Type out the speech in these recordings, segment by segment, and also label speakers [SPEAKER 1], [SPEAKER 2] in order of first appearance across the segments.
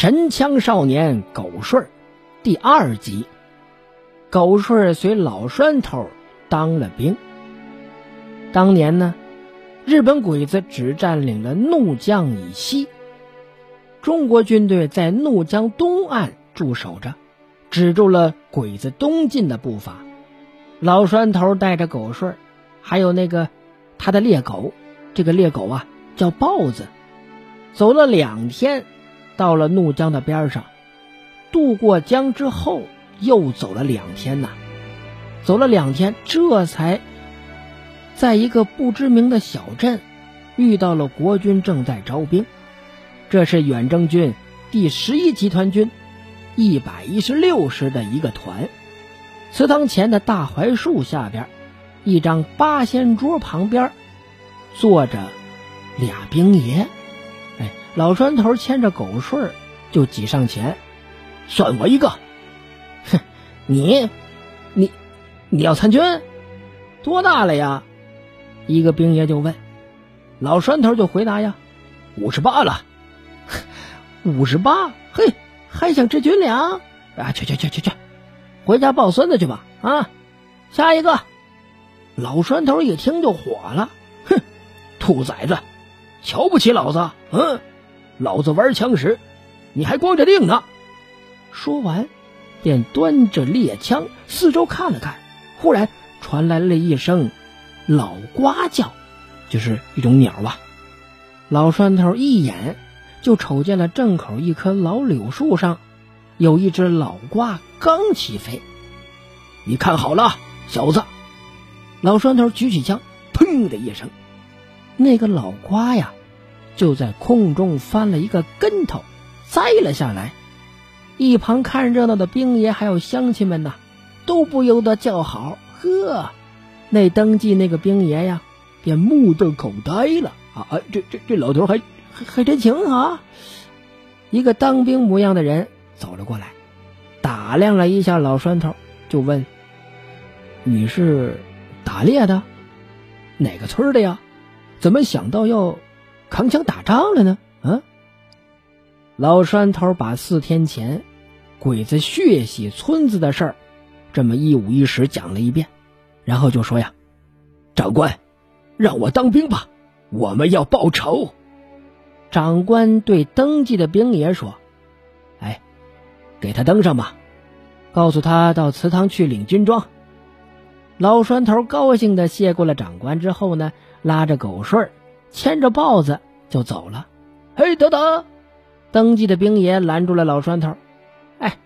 [SPEAKER 1] 神枪少年狗顺第二集。狗顺随老栓头当了兵。当年呢，日本鬼子只占领了怒江以西，中国军队在怒江东岸驻守着，止住了鬼子东进的步伐。老栓头带着狗顺还有那个他的猎狗，这个猎狗啊叫豹子，走了两天。到了怒江的边上，渡过江之后，又走了两天呐，走了两天，这才在一个不知名的小镇遇到了国军正在招兵。这是远征军第十一集团军一百一十六师的一个团。祠堂前的大槐树下边，一张八仙桌旁边坐着俩兵爷。老栓头牵着狗顺就挤上前，算我一个。哼，你，你，你要参军？多大了呀？一个兵爷就问。老栓头就回答呀：“五十八了。”五十八，嘿，还想吃军粮？啊，去去去去去，回家抱孙子去吧！啊，下一个。老栓头一听就火了，哼，兔崽子，瞧不起老子？嗯。老子玩枪时，你还光着腚呢！说完，便端着猎枪四周看了看。忽然传来了一声老呱叫，就是一种鸟吧。老栓头一眼就瞅见了正口一棵老柳树上有一只老瓜刚起飞。你看好了，小子！老栓头举起枪，砰的一声，那个老瓜呀！就在空中翻了一个跟头，栽了下来。一旁看热闹的兵爷还有乡亲们呐，都不由得叫好：“呵，那登记那个兵爷呀，便目瞪口呆了啊！哎，这这这老头还还还真行啊！”一个当兵模样的人走了过来，打量了一下老栓头，就问：“你是打猎的？哪个村的呀？怎么想到要？”扛枪打仗了呢？啊！老栓头把四天前鬼子血洗村子的事儿，这么一五一十讲了一遍，然后就说呀：“长官，让我当兵吧，我们要报仇。”长官对登记的兵爷说：“哎，给他登上吧，告诉他到祠堂去领军装。”老栓头高兴的谢过了长官之后呢，拉着狗顺儿。牵着豹子就走了。嘿，等等！登记的兵爷拦住了老栓头。哎，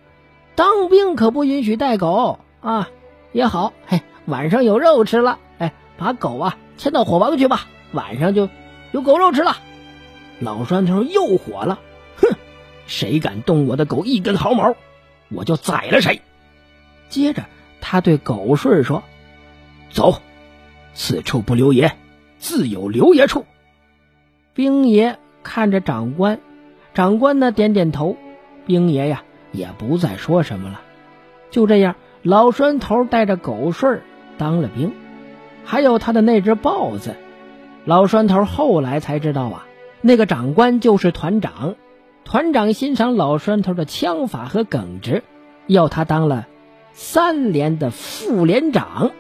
[SPEAKER 1] 当兵可不允许带狗啊！也好，嘿，晚上有肉吃了。哎，把狗啊牵到火房去吧，晚上就有狗肉吃了。老栓头又火了，哼！谁敢动我的狗一根毫毛，我就宰了谁。接着，他对狗顺说：“走，此处不留爷，自有留爷处。”兵爷看着长官，长官呢点点头，兵爷呀也不再说什么了。就这样，老栓头带着狗顺当了兵，还有他的那只豹子。老栓头后来才知道啊，那个长官就是团长。团长欣赏老栓头的枪法和耿直，要他当了三连的副连长。